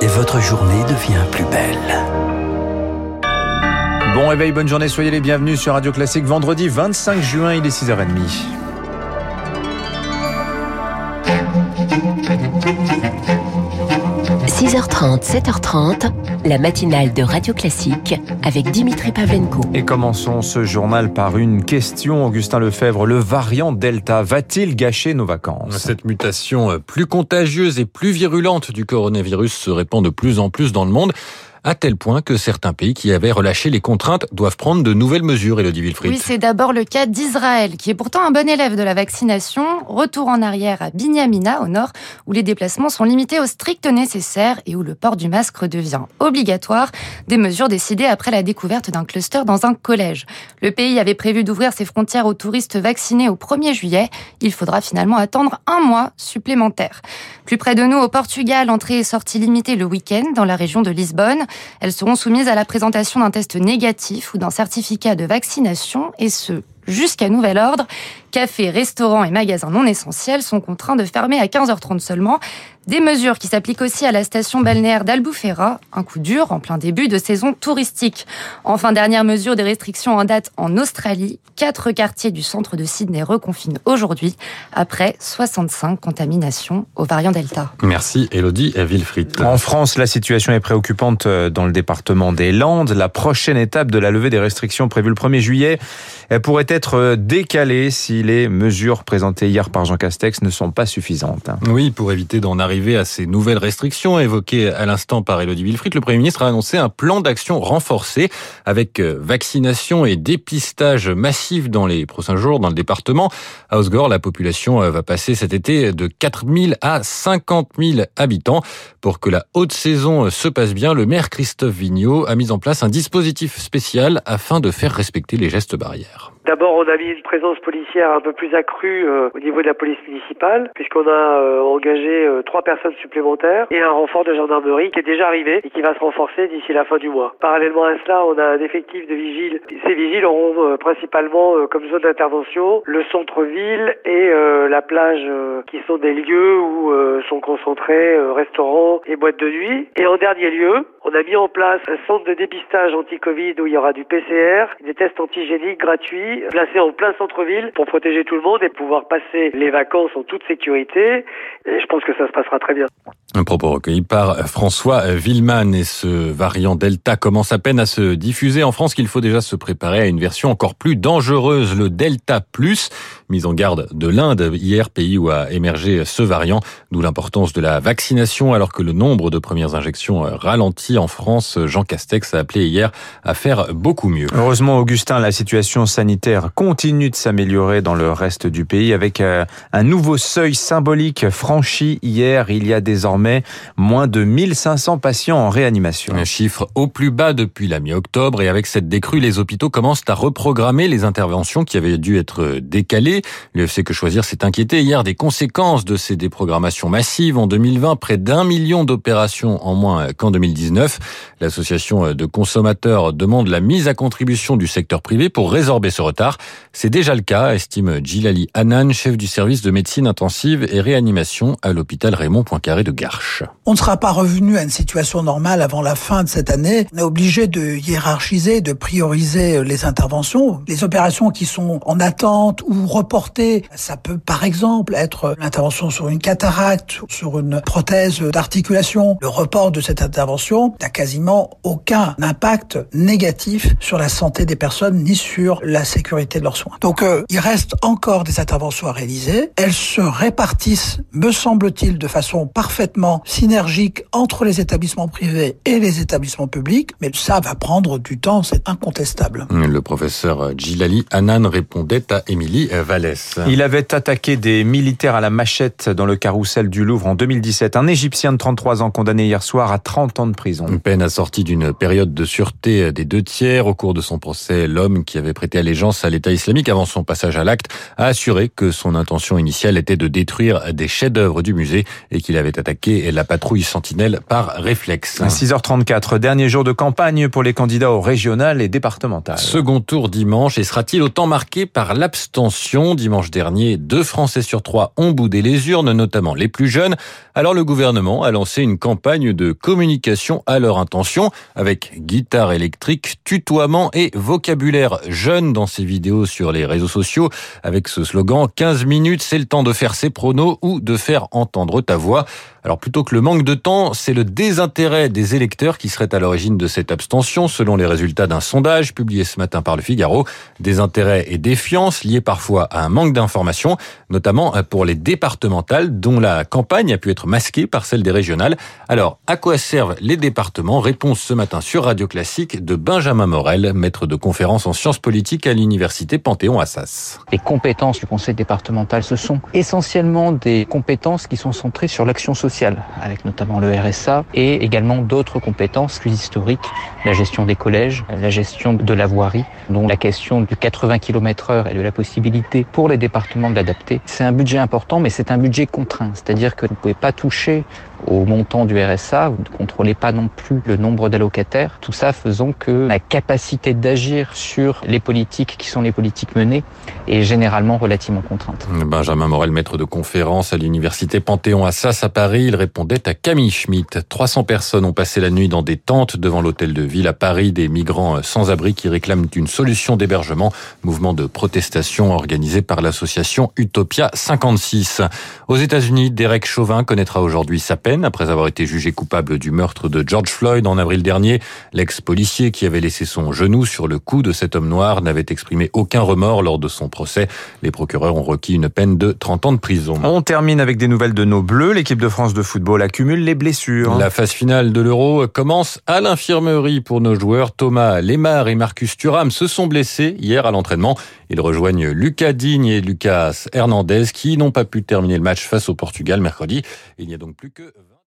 et votre journée devient plus belle. Bon réveil, bonne journée, soyez les bienvenus sur Radio Classique. Vendredi 25 juin, il est 6h30. 6h30, 7h30, la matinale de Radio Classique avec Dimitri Pavlenko. Et commençons ce journal par une question, Augustin Lefebvre. Le variant Delta va-t-il gâcher nos vacances? Cette mutation plus contagieuse et plus virulente du coronavirus se répand de plus en plus dans le monde à tel point que certains pays qui avaient relâché les contraintes doivent prendre de nouvelles mesures, Elodie Wilfried. Oui, c'est d'abord le cas d'Israël, qui est pourtant un bon élève de la vaccination. Retour en arrière à Binyamina, au nord, où les déplacements sont limités au strict nécessaire et où le port du masque devient obligatoire. Des mesures décidées après la découverte d'un cluster dans un collège. Le pays avait prévu d'ouvrir ses frontières aux touristes vaccinés au 1er juillet. Il faudra finalement attendre un mois supplémentaire. Plus près de nous, au Portugal, entrée et sortie limitée le week-end dans la région de Lisbonne. Elles seront soumises à la présentation d'un test négatif ou d'un certificat de vaccination, et ce, jusqu'à nouvel ordre. Cafés, restaurants et magasins non essentiels sont contraints de fermer à 15h30 seulement. Des mesures qui s'appliquent aussi à la station balnéaire d'Albufeira, un coup dur en plein début de saison touristique. Enfin, dernière mesure des restrictions en date en Australie. Quatre quartiers du centre de Sydney reconfinent aujourd'hui après 65 contaminations au variant Delta. Merci Elodie Wilfried. En France, la situation est préoccupante euh, dans le département des Landes. La prochaine étape de la levée des restrictions prévue le 1er juillet pourrait être euh, décalée si les mesures présentées hier par Jean Castex ne sont pas suffisantes. Oui, pour éviter d'en arriver à ces nouvelles restrictions évoquées à l'instant par Elodie Wilfried, le Premier ministre a annoncé un plan d'action renforcé avec euh, vaccination et dépistage massif dans les prochains jours dans le département. À Osgore, la population euh, va passer cet été de 4 000 à 50 000 habitants. Pour que la haute saison se passe bien, le maire Christophe Vigneault a mis en place un dispositif spécial afin de faire respecter les gestes barrières. D'abord, on a mis une présence policière un peu plus accrue euh, au niveau de la police municipale, puisqu'on a euh, engagé euh, trois personnes supplémentaires et un renfort de gendarmerie qui est déjà arrivé et qui va se renforcer d'ici la fin du mois. Parallèlement à cela, on a un effectif de vigiles. Ces vigiles auront principalement comme zone d'intervention le centre-ville et la plage, qui sont des lieux où sont concentrés restaurants et boîtes de nuit. Et en dernier lieu, on a mis en place un centre de dépistage anti-Covid où il y aura du PCR, des tests antigéniques gratuits, placés en plein centre-ville pour protéger tout le monde et pouvoir passer les vacances en toute sécurité. Et je pense que ça se passera très bien. Un propos recueilli par François Villeman et ce variant Delta commence à peine à se diffuser en France qu'il faut déjà se préparer à une version encore plus dangereuse, le Delta Plus, mise en garde de l'Inde hier, pays où a émergé ce variant, d'où l'importance de la vaccination alors que le nombre de premières injections ralentit en France. Jean Castex a appelé hier à faire beaucoup mieux. Heureusement, Augustin, la situation sanitaire continue de s'améliorer dans le reste du pays avec euh, un nouveau seuil symbolique franchi hier. Il y a désormais moins de 1500 patients en réanimation. Un chiffre au plus bas depuis la mi-octobre et avec cette décrue, les hôpitaux commencent à reprogrammer les interventions qui avaient dû être décalées. L'UFC Que Choisir s'est inquiété hier des conséquences de ces déprogrammations massives. En 2020, près d'un million d'opérations en moins qu'en 2019. L'association de consommateurs demande la mise à contribution du secteur privé pour résorber ce retard. C'est déjà le cas, estime Gilali Hanan, chef du service de médecine intensive et réanimation à l'hôpital Raymond Poincaré de Garches. On ne sera pas revenu à une situation normale avant la fin de cette année. On est obligé de hiérarchiser, de prioriser les interventions. Les opérations qui sont en attente ou reportées, ça peut par exemple être l'intervention sur une cataracte, sur une prothèse d'articulation. Le report de cette intervention n'a quasiment aucun impact négatif sur la santé des personnes ni sur la sécurité de leurs soins. Donc euh, il reste encore des interventions à réaliser. Elles se répartissent, me semble-t-il, de façon parfaitement synergique entre les établissements privés et les établissements publics, mais ça va prendre du temps, c'est incontestable. Le professeur Gilali Hanan répondait à Émilie Vallès. Il avait attaqué des militaires à la machette dans le carrousel du Louvre en 2017. Un Égyptien de 33 ans condamné hier soir à 30 ans de prison. Prison. Une peine assortie d'une période de sûreté des deux tiers. Au cours de son procès, l'homme qui avait prêté allégeance à l'État islamique avant son passage à l'acte a assuré que son intention initiale était de détruire des chefs-d'œuvre du musée et qu'il avait attaqué la patrouille sentinelle par réflexe. 6h34, dernier jour de campagne pour les candidats au régional et départemental. Second tour dimanche et sera-t-il autant marqué par l'abstention Dimanche dernier, deux Français sur trois ont boudé les urnes, notamment les plus jeunes. Alors le gouvernement a lancé une campagne de communication à leur intention avec guitare électrique, tutoiement et vocabulaire jeune dans ses vidéos sur les réseaux sociaux avec ce slogan 15 minutes, c'est le temps de faire ses pronos ou de faire entendre ta voix. Alors plutôt que le manque de temps, c'est le désintérêt des électeurs qui serait à l'origine de cette abstention, selon les résultats d'un sondage publié ce matin par le Figaro. Désintérêt et défiance liés parfois à un manque d'informations, notamment pour les départementales, dont la campagne a pu être masquée par celle des régionales. Alors, à quoi servent les départements? Réponse ce matin sur Radio Classique de Benjamin Morel, maître de conférence en sciences politiques à l'université Panthéon-Assas. Les compétences du conseil départemental, ce sont essentiellement des compétences qui sont centrées sur l'action sociale avec notamment le RSA, et également d'autres compétences plus historiques, la gestion des collèges, la gestion de la voirie, dont la question du 80 km heure et de la possibilité pour les départements d'adapter. C'est un budget important, mais c'est un budget contraint, c'est-à-dire que vous ne pouvez pas toucher au montant du RSA, vous ne contrôlez pas non plus le nombre d'allocataires, tout ça faisant que la capacité d'agir sur les politiques qui sont les politiques menées est généralement relativement contrainte. Benjamin Morel, maître de conférence à l'université Panthéon-Assas à Paris, il répondait à Camille Schmitt. 300 personnes ont passé la nuit dans des tentes devant l'hôtel de ville à Paris, des migrants sans abri qui réclament une solution d'hébergement, mouvement de protestation organisé par l'association Utopia 56. Aux États-Unis, Derek Chauvin connaîtra aujourd'hui sa peine après avoir été jugé coupable du meurtre de George Floyd en avril dernier. L'ex-policier qui avait laissé son genou sur le cou de cet homme noir n'avait exprimé aucun remords lors de son procès. Les procureurs ont requis une peine de 30 ans de prison. On termine avec des nouvelles de nos bleus. L'équipe de France de football accumule les blessures. La phase finale de l'Euro commence à l'infirmerie pour nos joueurs. Thomas Lemar et Marcus Thuram se sont blessés hier à l'entraînement. Ils rejoignent Lucas Digne et Lucas Hernandez qui n'ont pas pu terminer le match face au Portugal mercredi. Il n'y a donc plus que